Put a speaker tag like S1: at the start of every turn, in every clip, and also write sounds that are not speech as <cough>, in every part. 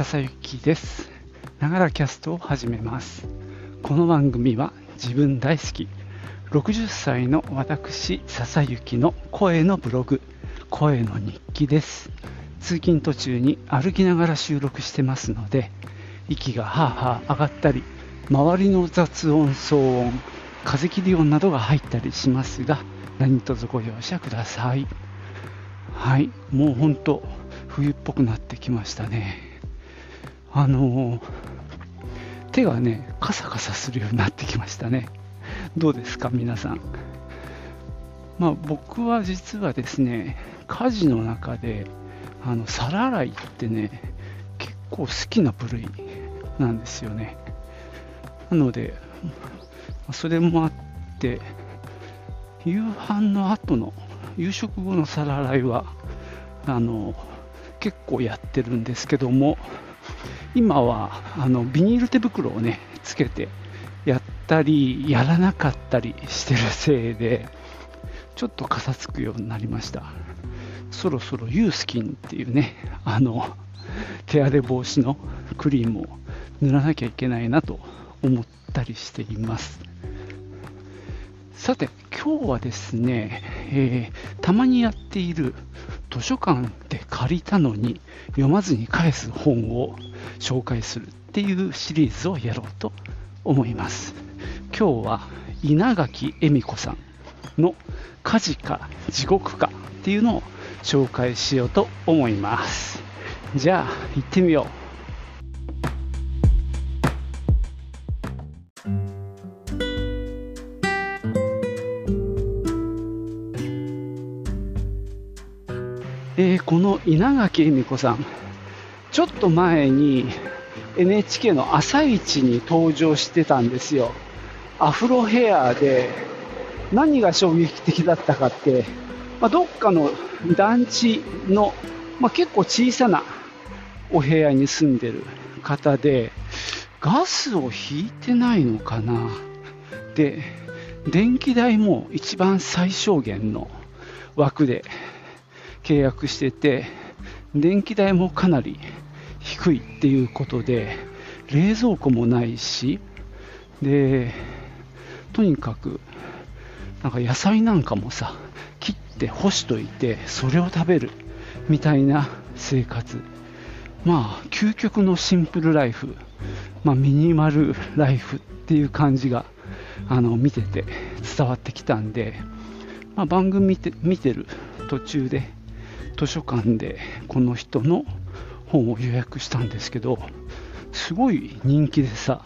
S1: 笹幸です。ながらキャストを始めます。この番組は自分大好き60歳の私笹幸の声のブログ声の日記です。通勤途中に歩きながら収録してますので息がはあはあ上がったり周りの雑音騒音風切り音などが入ったりしますが何卒ご容赦ください。はいもう本当冬っぽくなってきましたね。あの手がねカサカサするようになってきましたね。どうですか皆さん。まあ僕は実はですね家事の中であの皿洗いってね結構好きな部類なんですよね。なのでそれもあって夕飯の後の夕食後の皿洗いはあの結構やってるんですけども今はあのビニール手袋をねつけてやったりやらなかったりしてるせいでちょっとかさつくようになりました。そろそろユースキンっていうねあの手荒れ防止のクリームを塗らなきゃいけないなと思ったりしています。さて今日はですね、えー、たまにやっている図書館で借りたのに読まずに返す本を紹介するっていうシリーズをやろうと思います。今日は稲垣恵美子さんの「火事か地獄か」っていうのを紹介しようと思います。じゃあ行ってみよう。稲垣恵美子さん、ちょっと前に NHK の朝一に登場してたんですよ。アフロヘアで、何が衝撃的だったかって、まあ、どっかの団地の、まあ、結構小さなお部屋に住んでる方で、ガスを引いてないのかな？で、電気代も一番最小限の枠で契約してて、電気代もかなり低いっていうことで、冷蔵庫もないし、で、とにかく、なんか野菜なんかもさ、切って干しといて、それを食べるみたいな生活。まあ、究極のシンプルライフ、まあ、ミニマルライフっていう感じが、あの、見てて伝わってきたんで、まあ、番組見て見てる途中で、図書館でこの人の本を予約したんですけどすごい人気でさ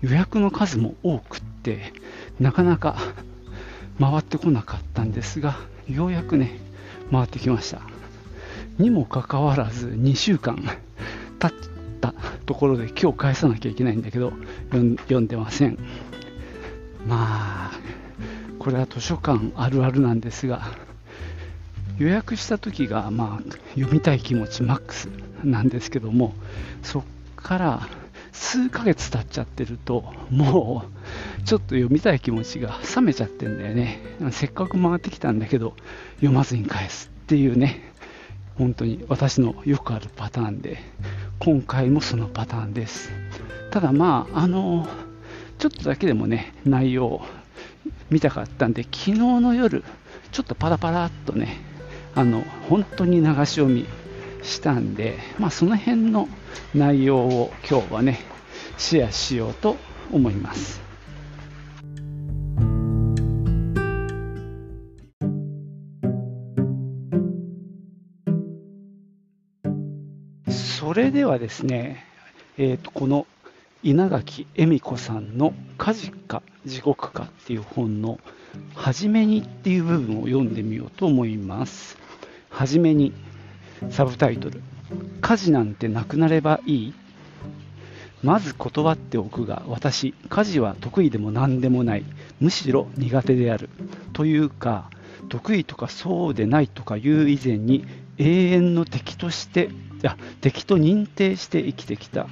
S1: 予約の数も多くってなかなか回ってこなかったんですがようやくね回ってきました。にもかかわらず2週間経ったところで今日返さなきゃいけないんだけど読んでません。まあこれは図書館あるあるなんですが予約した時が、まあ、読みたい気持ちマックスなんですけどもそっから数ヶ月経っちゃってるともうちょっと読みたい気持ちが冷めちゃってんだよね。せっかく回ってきたんだけど読まずに返すっていうね。本当に私のよくあるパターンで今回もそのパターンです。ただまああのちょっとだけでもね内容見たかったんで昨日の夜ちょっとパラパラっとねあの本当に流し読みしたんで、まあ、その辺の内容を今日はねシェアしようと思います。それではですね、えー、とこの稲垣恵美子さんの「火事か地獄か」っていう本の「初めに」っていう部分を読んでみようと思います。はじめにサブタイトル「家事なんてなくなればいい?」まず断っておくが私。家事は得意でも何でもない。むしろ苦手である。というか得意とかそうでないとかいう以前に永遠の敵としていや敵と認定して生きてきた。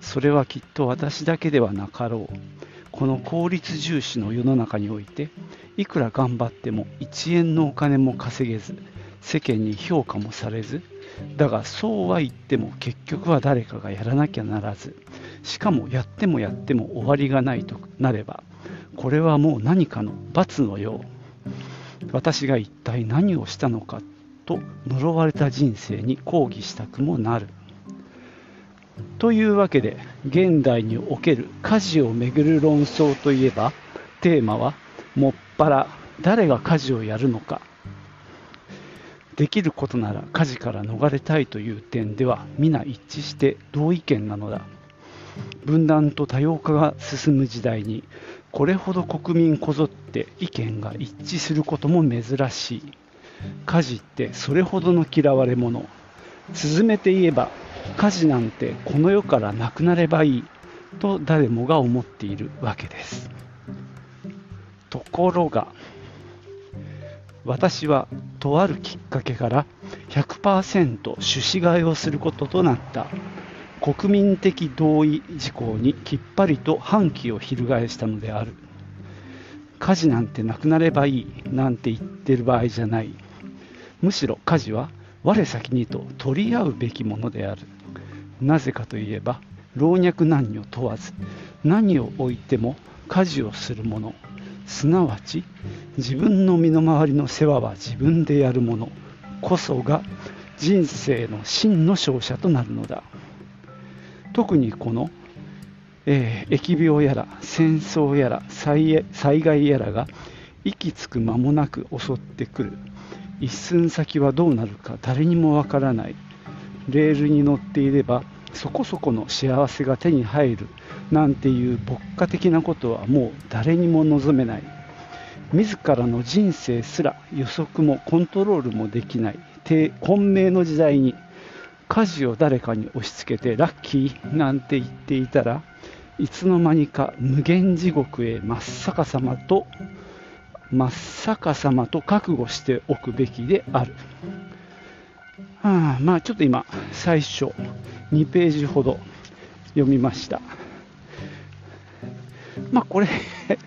S1: それはきっと私だけではなかろう。この効率重視の世の中においていくら頑張っても1円のお金も稼げず世間に評価もされずだがそうは言っても結局は誰かがやらなきゃならずしかもやってもやっても終わりがないとなればこれはもう何かの罰のよう。私が一体何をしたのかと呪われた人生に抗議したくもなる。というわけで現代における家事をめぐる論争といえばテーマはもっぱら誰が家事をやるのか。できることなら家事から逃れたいという点では皆一致して同意見なのだ。分断と多様化が進む時代にこれほど国民こぞって意見が一致することも珍しい。家事ってそれほどの嫌われ者。続めて言えば家事なんてこの世からなくなればいいと誰もが思っているわけです。ところが私はとあるきっかけから100%種子替えをすることとなった。国民的同意事項にきっぱりと反旗を翻したのである。家事なんてなくなればいいなんて言ってる場合じゃない。むしろ家事は我先にと取り合うべきものである。なぜかといえば老若男女問わず何を置いても家事をする者すなわち自分の身の回りの世話は自分でやる者こそが人生の真の勝者となるのだ。特にこの、えー、疫病やら戦争やら災害やらが息つく間もなく襲ってくる。一寸先はどうなるか誰にもわからない。レールに乗っていればそこそこの幸せが手に入るなんていう牧歌的なことはもう誰にも望めない。自らの人生すら予測もコントロールもできない。混迷の時代に家事を誰かに押し付けてラッキーなんて言っていたらいつの間にか無限地獄へ真っ逆さまと真っ逆さまと覚悟しておくべきである。はあ、まあちょっと今最初2ページほど読みました。まあこれ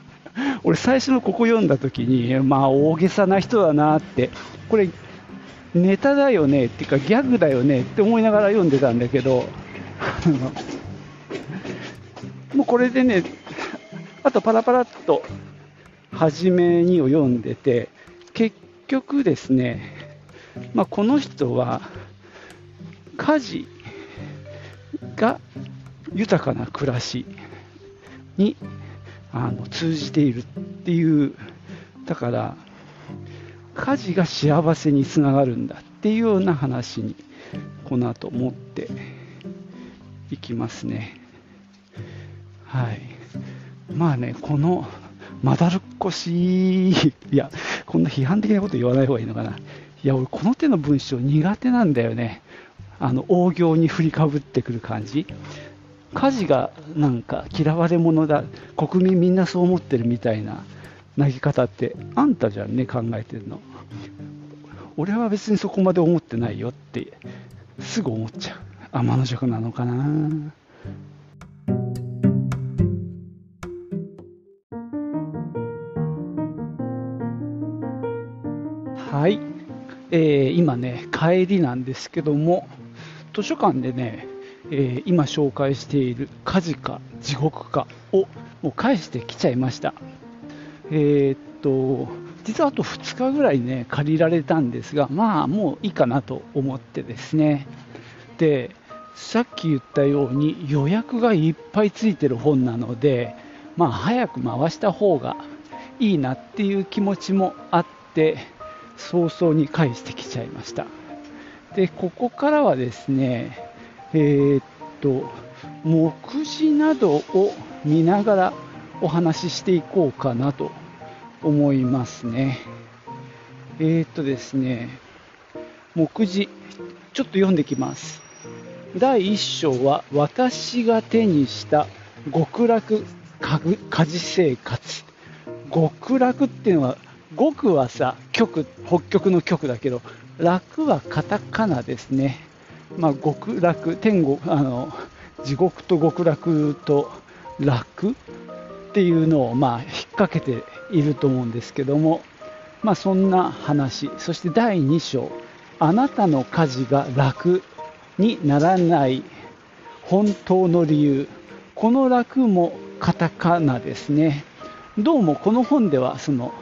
S1: <laughs> 俺最初のここ読んだ時に、まあ大げさな人だなって、これネタだよねっていうかギャグだよねって思いながら読んでたんだけど、もうこれでね、あとパラパラっと初めにを読んでて、結局ですね、まあ、この人は家事が豊かな暮らしにあの通じているっていうだから家事が幸せにつながるんだっていうような話にこの後持っていきますね。はい。まあねこのまだるっこしい。いやこんな批判的なこと言わない方がいいのかな。いや俺この手の文章苦手なんだよね。あの大行に振りかぶってくる感じ。家事がなんか嫌われ者だ。国民みんなそう思ってるみたいな。投げ方ってあんたじゃんね考えてるの。俺は別にそこまで思ってないよってすぐ思っちゃう。天の弱なのかな。はい、えー、今ね帰りなんですけども図書館でねえー、今紹介している「火事か地獄か」をもう返してきちゃいました。えー、っと実はあと2日ぐらいね借りられたんですがまあもういいかなと思ってですねでさっき言ったように予約がいっぱいついてる本なのでまあ早く回した方がいいなっていう気持ちもあって早々に返してきちゃいましたでここからはですねえー、っと、目次などを見ながらお話ししていこうかなと思いますね。えー、っとですね、目次、ちょっと読んできます。第1章は、私が手にした極楽家事生活。極楽っていうのは、極はさ、極、北極の極だけど、楽はカタカナですね。まあ、極楽天国あの地獄と極楽と楽っていうのをまあ引っ掛けていると思うんですけども、まあ、そんな話。そして第2章。あなたの家事が楽にならない本当の理由。この楽もカタカナですね。どうもこの本ではその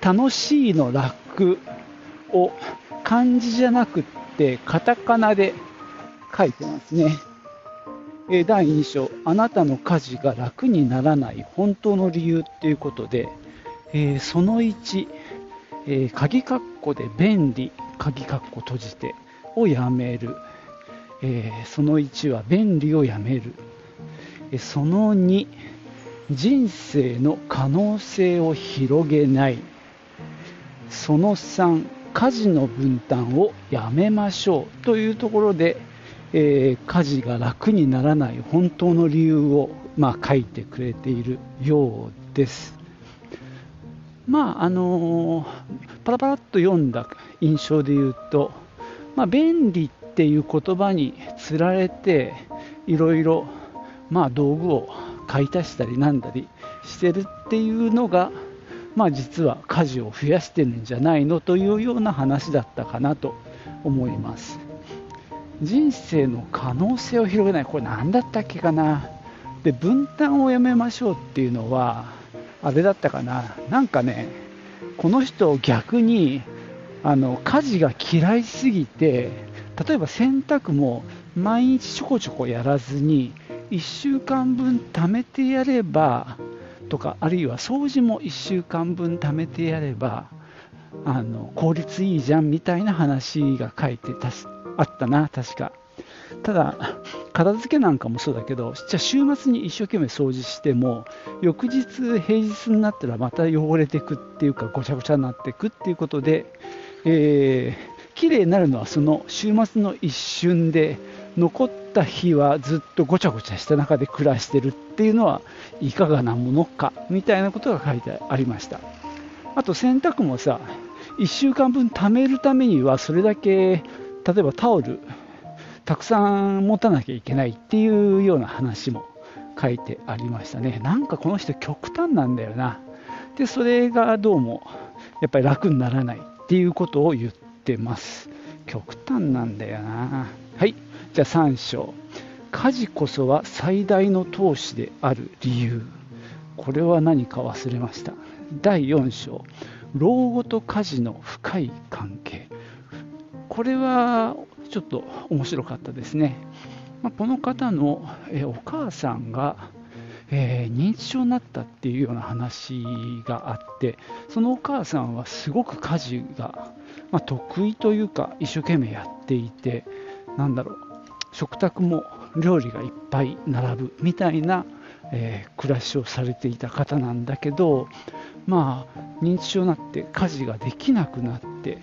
S1: 楽しいの楽を漢字じゃなくってカタカナで書いてますね。第2章。あなたの家事が楽にならない本当の理由っていうことで、えー、その1、えー、鍵括弧で便利。鍵括弧閉じてをやめる、えー、その1は便利をやめる、えその2人生の可能性を広げない。その3家事の分担をやめましょうというところで、えー、家事が楽にならない本当の理由を、まあ、書いてくれているようです。まああのー、パラパラっと読んだ印象で言うと、まあ、便利っていう言葉につられていろいろ、ま、道具を買い足したりなんだりしてるっていうのが、まあ、実は家事を増やしてるんじゃないのというような話だったかなと思います。人生の可能性を広げない。これ何だったっけかな。で分担をやめましょうっていうのはあれだったかな、なんかね、この人、逆にあの家事が嫌いすぎて、例えば洗濯も毎日ちょこちょこやらずに、1週間分貯めてやればとか、あるいは掃除も1週間分貯めてやれば、あの効率いいじゃんみたいな話が書いてたあったな、確か。ただ、片付けなんかもそうだけど、じゃ週末に一生懸命掃除しても、翌日、平日になったらまた汚れていくっていうか、ごちゃごちゃになっていくっていうことで、えー、綺麗になるのはその週末の一瞬で、残った日はずっとごちゃごちゃした中で暮らしてるっていうのはいかがなものかみたいなことが書いてありました。あと洗濯もさ、1週間分貯めるためにはそれだけ例えばタオルたくさん持たなきゃいけないっていうような話も書いてありましたね。なんかこの人極端なんだよな。で、それがどうもやっぱり楽にならないっていうことを言ってます。極端なんだよな。はい。じゃあ3章。家事こそは最大の投資である理由。これは何か忘れました。第4章。老後と家事の深い関係。これはちょっと面白かったですね。まあ、この方の、えお母さんが、えー、認知症になったっていうような話があってそのお母さんはすごく家事が、まあ、得意というか一生懸命やっていてなんだろう食卓も料理がいっぱい並ぶみたいな、えー、暮らしをされていた方なんだけどまあ認知症になって家事ができなくなって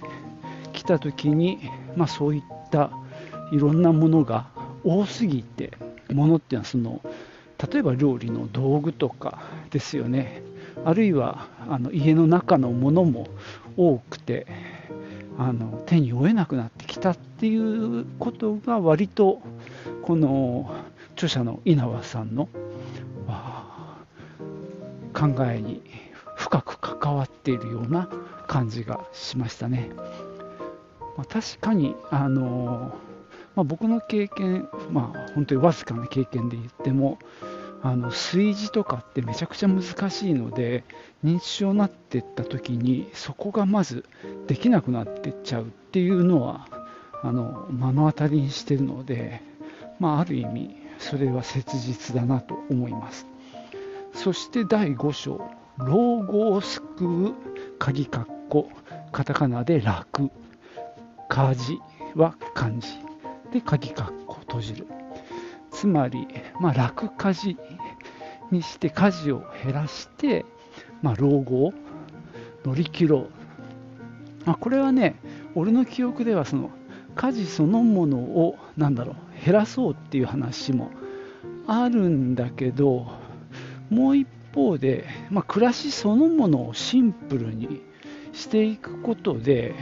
S1: きた時に、まあ、そういったいろんなものが多すぎてものっていうのはその例えば料理の道具とかですよね。あるいはあの家の中のものも多くてあの手に負えなくなってきたっていうことが割とこの著者の稲葉さんの考えに深く関わっているような感じがしましたね。まあ、確かに、あのまあ、僕の経験、まあ、本当にわずかな経験で言っても、あの炊事とかってめちゃくちゃ難しいので認知症になっていった時にそこがまずできなくなっていっちゃうっていうのはあの目の当たりにしてるので、まあ、ある意味それは切実だなと思います。そして第5章老後を救う鍵括弧カタカナで楽。家事は漢字。で鍵括弧閉じる。つまり、まあ、楽家事にして家事を減らして、まあ、老後を乗り切ろう、まあ、これはね俺の記憶ではその家事そのものを何だろう減らそうっていう話もあるんだけどもう一方で、まあ、暮らしそのものをシンプルにしていくことで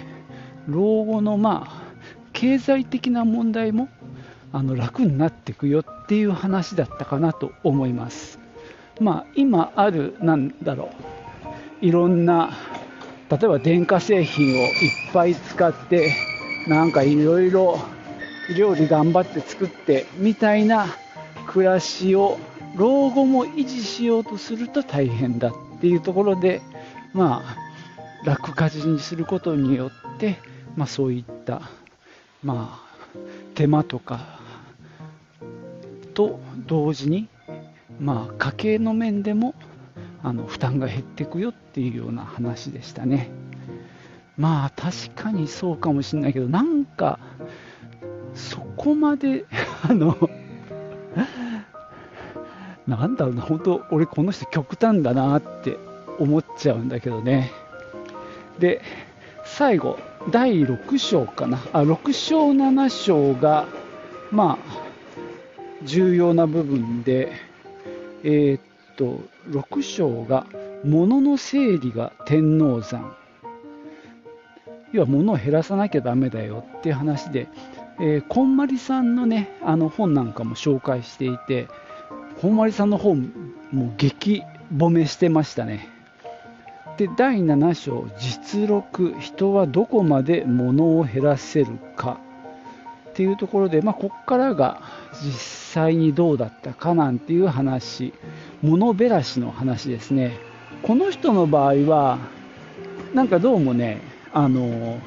S1: 老後のまあ経済的な問題もあの楽になっていくよっていう話だったかなと思います。まあ、今あるなんだろういろんな例えば電化製品をいっぱい使ってなんかいろいろ料理頑張って作ってみたいな暮らしを老後も維持しようとすると大変だっていうところで、まあ、楽家事にすることによって、まあ、そういった、まあ、手間とかと同時に、まあ、家計の面でもあの負担が減っていくよっていうような話でしたね。まあ確かにそうかもしれないけどなんかそこまで <laughs> あのなんだろうな、本当、俺、この人極端だなって思っちゃうんだけどね。で、最後、第6章かな、あ6章、7章が、まあ、重要な部分で、えー、っと、6章が、物の整理が天王山。要は物を減らさなきゃだめだよっていう話で、えー、こんまりさんのね、あの本なんかも紹介していて、本丸さんの方もう激褒めしてましたね。で第7章実録人はどこまで物を減らせるかっていうところで、まあ、ここからが実際にどうだったかなんていう話物減らしの話ですね。この人の場合はなんかどうもねあの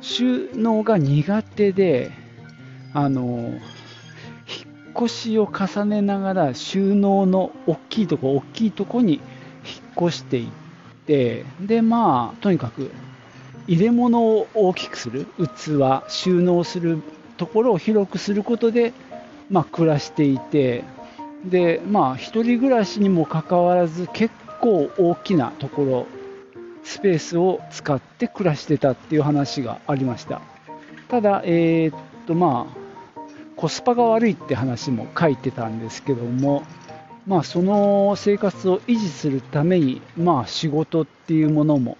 S1: 収納が苦手であの引っ越しを重ねながら収納の大きいとこ大きいとこに引っ越していってでまあとにかく入れ物を大きくする器収納するところを広くすることで、まあ、暮らしていてでまあ一人暮らしにもかかわらず結構大きなところスペースを使って暮らしてたっていう話がありました。ただえー、っとまあコスパが悪いって話も書いてたんですけども、まあ、その生活を維持するために、まあ、仕事っていうものも、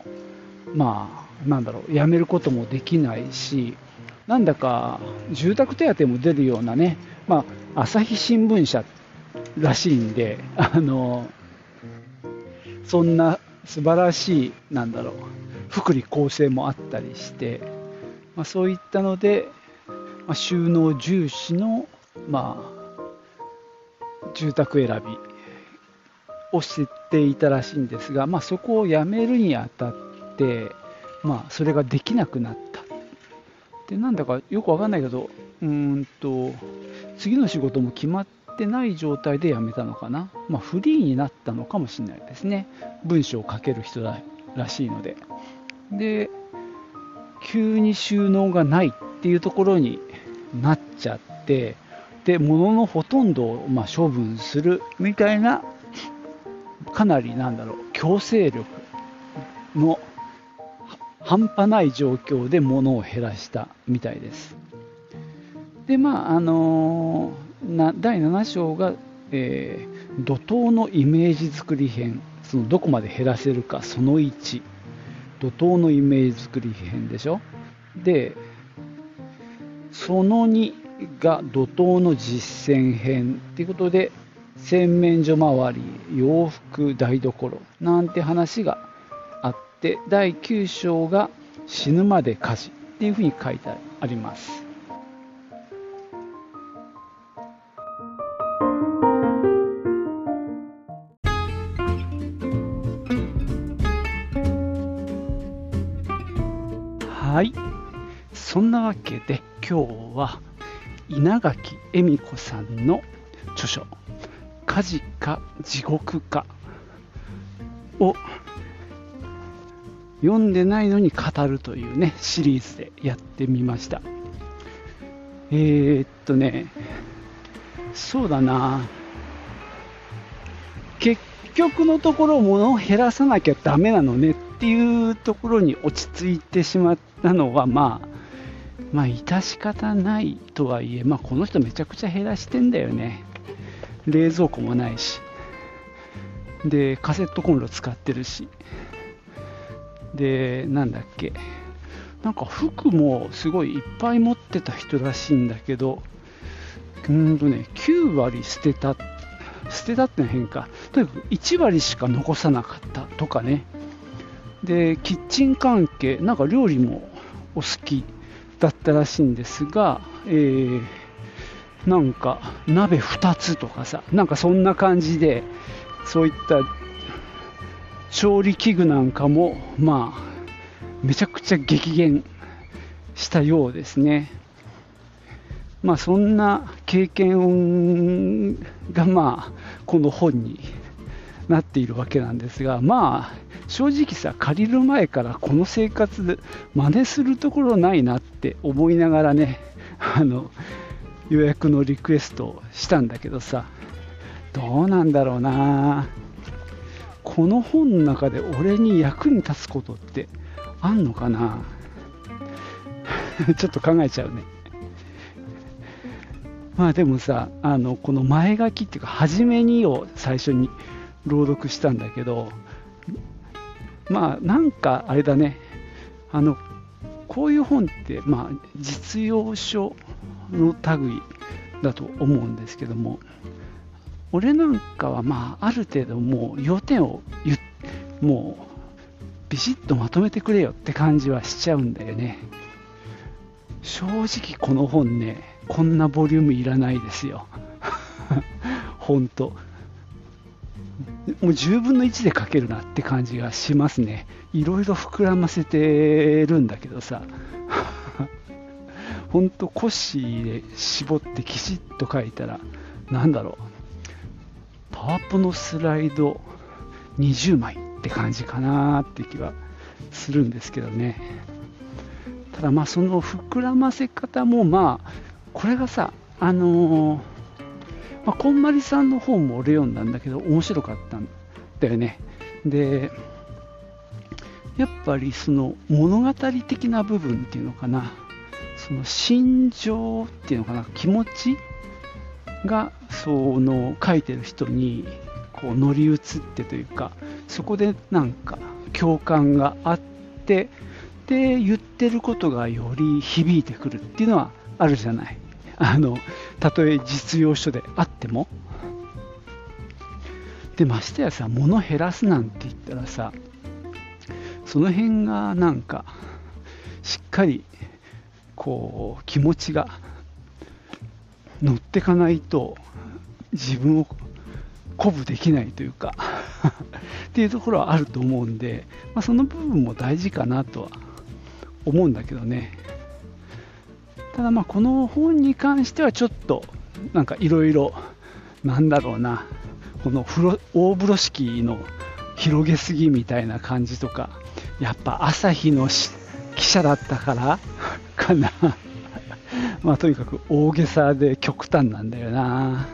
S1: まあ、なんだろう、やめることもできないし、なんだか住宅手当も出るようなね、まあ、朝日新聞社らしいんで、あのそんな素晴らしい、なんだろう、福利厚生もあったりして、まあ、そういったので、まあ、収納重視の、まあ、住宅選びをしていたらしいんですが、まあ、そこをやめるにあたって、まあ、それができなくなった。でなんだかよくわかんないけどうんと次の仕事も決まってない状態で辞めたのかな、まあ、フリーになったのかもしれないですね。文章を書ける人らしいので。で急に収納がないっていうところになっちゃってで物のほとんどをま処分するみたいなかなりなんだろう強制力の半端ない状況で物を減らしたみたいです。でまああのー、第7章が、えー、怒涛のイメージ作り編。そのどこまで減らせるかその1怒涛のイメージ作り編でしょ。でその2が怒涛の実践編ということで洗面所周り洋服台所なんて話がって第9章が死ぬまで家事っていうふうに書いてあります。はい。そんなわけで今日は稲垣恵美子さんの著書「火事か地獄か」を読んでないのに語るというねシリーズでやってみましたえー、っとねそうだな結局のところ物を減らさなきゃダメなのねっていうところに落ち着いてしまったのはまあまあ、致し方ないとはいえ、まあ、この人めちゃくちゃ減らしてんだよね。冷蔵庫もないし。で、カセットコンロ使ってるし。で、なんだっけ。なんか服もすごいいっぱい持ってた人らしいんだけど、うんとね、9割捨てた。捨てたっての変か。とにかく1割しか残さなかったとかね。で、キッチン関係、なんか料理もお好きだったらしいんですが、えー、なんか鍋2つとかさ、なんかそんな感じで、そういった調理器具なんかも、まあ、めちゃくちゃ激減したようですね。まあ、そんな経験が、まあ、この本になっているわけなんですが、まあ、正直さ、借りる前からこの生活で真似するところないなって思いながらね、<laughs> あの予約のリクエストをしたんだけどさ、どうなんだろうな。この本の中で俺に役に立つことってあんのかな？<laughs> ちょっと考えちゃうね。まあでもさ、あのこの前書きっていうか、初めにを最初に朗読したんだけど、まあなんかあれだね、あのこういう本って、まあ、実用書の類だと思うんですけども、俺なんかはまあある程度もう要点をもうビシッとまとめてくれよって感じはしちゃうんだよね。正直この本ね、こんなボリュームいらないですよ。<laughs> 本当。もう10分の1で書けるなって感じがしますね。いろいろ膨らませてるんだけどさ。<laughs> 本当コッシーで絞ってきちっと書いたら、なんだろう。パワポのスライド20枚って感じかなって気はするんですけどね。ただまあその膨らませ方もまあこれがさあのー、まあ、こんまりさんの本も俺読んだんだけど面白かったんだよね。でやっぱりその物語的な部分っていうのかな。その心情っていうのかな。気持ちがその書いてる人にこう乗り移ってというかそこでなんか共感があってで言ってることがより響いてくるっていうのはあるじゃない。あのたとえ実用書であっても。でましてやさ物減らすなんて言ったらさその辺がなんかしっかりこう気持ちが乗ってかないと自分を鼓舞できないというか <laughs> っていうところはあると思うんで、まあ、その部分も大事かなとは思うんだけどね。ただまあこの本に関してはちょっとなんかいろいろなんだろうなこの風呂大風呂敷の広げすぎみたいな感じとかやっぱ朝日の記者だったからかな。まあとにかく大げさで極端なんだよな。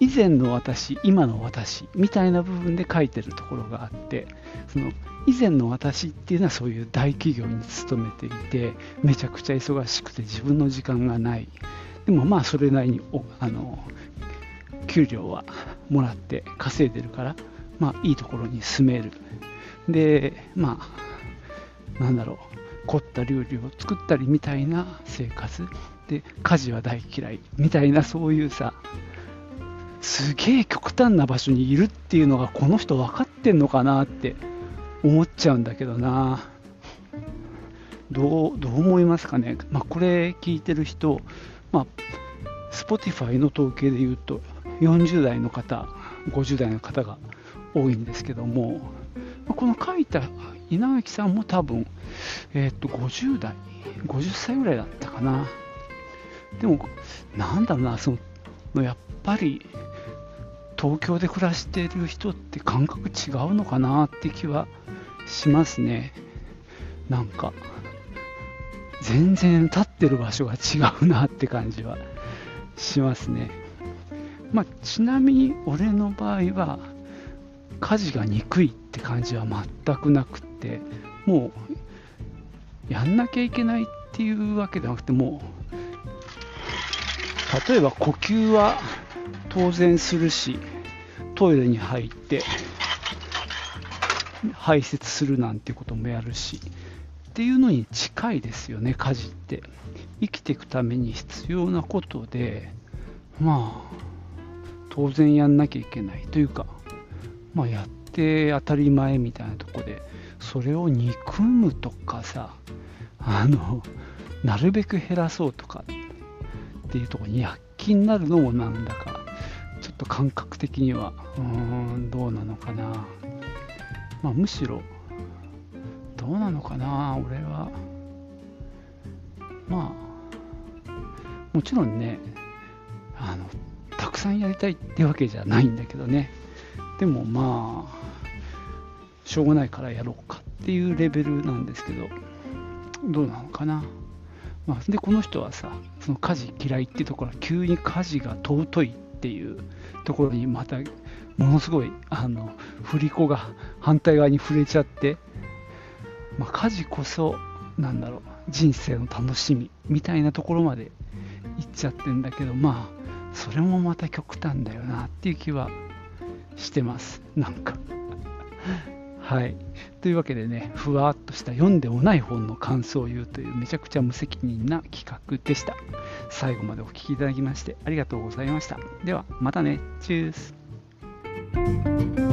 S1: 以前の私、今の私みたいな部分で書いてるところがあってその以前の私っていうのはそういう大企業に勤めていてめちゃくちゃ忙しくて自分の時間がない。でもまあそれなりにあの給料はもらって稼いでるからまあいいところに住める。でまあなんだろう。凝った料理を作ったりみたいな生活で家事は大嫌いみたいなそういうさすげえ極端な場所にいるっていうのがこの人分かってんのかなって思っちゃうんだけどな。どうどう思いますかね、まあ、これ聞いてる人、まあ、Spotify の統計で言うと40代の方50代の方が多いんですけどもこの書いた稲垣さんも多分、えー、っと50代50歳ぐらいだったかな。でもなんだろうなそのやっぱり東京で暮らしている人って感覚違うのかなって気はしますね。なんか全然立ってる場所が違うなって感じはしますね。まあ、ちなみに俺の場合は家事が憎いって感じは全くなくってもうやんなきゃいけないっていうわけではなくてもう例えば呼吸は当然するしトイレに入って排泄するなんてこともやるしっていうのに近いですよね家事って。生きていくために必要なことでまあ当然やんなきゃいけないというかまあやって当たり前みたいなとこでそれを憎むとかさあのなるべく減らそうとかっていうとこに躍起になるのもなんだかちょっと感覚的にはうーんどうなのかな、まあ、むしろどうなのかな俺は。まあもちろんねあのたくさんやりたいってわけじゃないんだけどね。でもまあしょうがないからやろうか。っていうレベルなんですけどどうなのかな、まあ、でこの人はさその家事嫌いっていうところは急に家事が尊いっていうところにまたものすごいあの振り子が反対側に触れちゃって、まあ、家事こそなんだろう人生の楽しみみたいなところまで行っちゃってんだけどまあそれもまた極端だよなっていう気はしてます。なんか。はい。というわけでねふわっとした読んでもない本の感想を言うというめちゃくちゃ無責任な企画でした。最後までお聴きいただきましてありがとうございました。ではまたね。チュース。